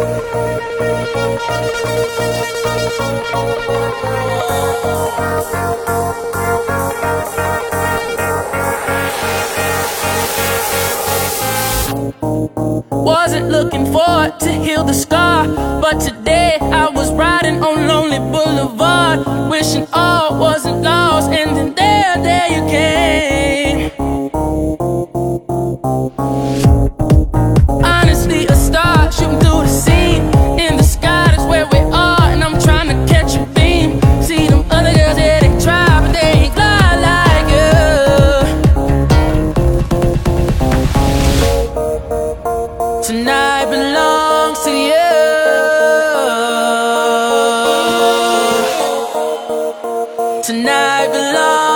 Wasn't looking forward to heal the scar, but today I was riding on Lonely Boulevard, wishing all wasn't lost, and then there, there you came. belongs to you. Tonight belongs.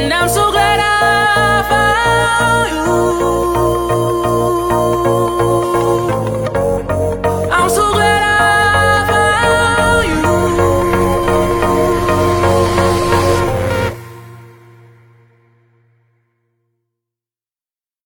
And I'm so glad I found you.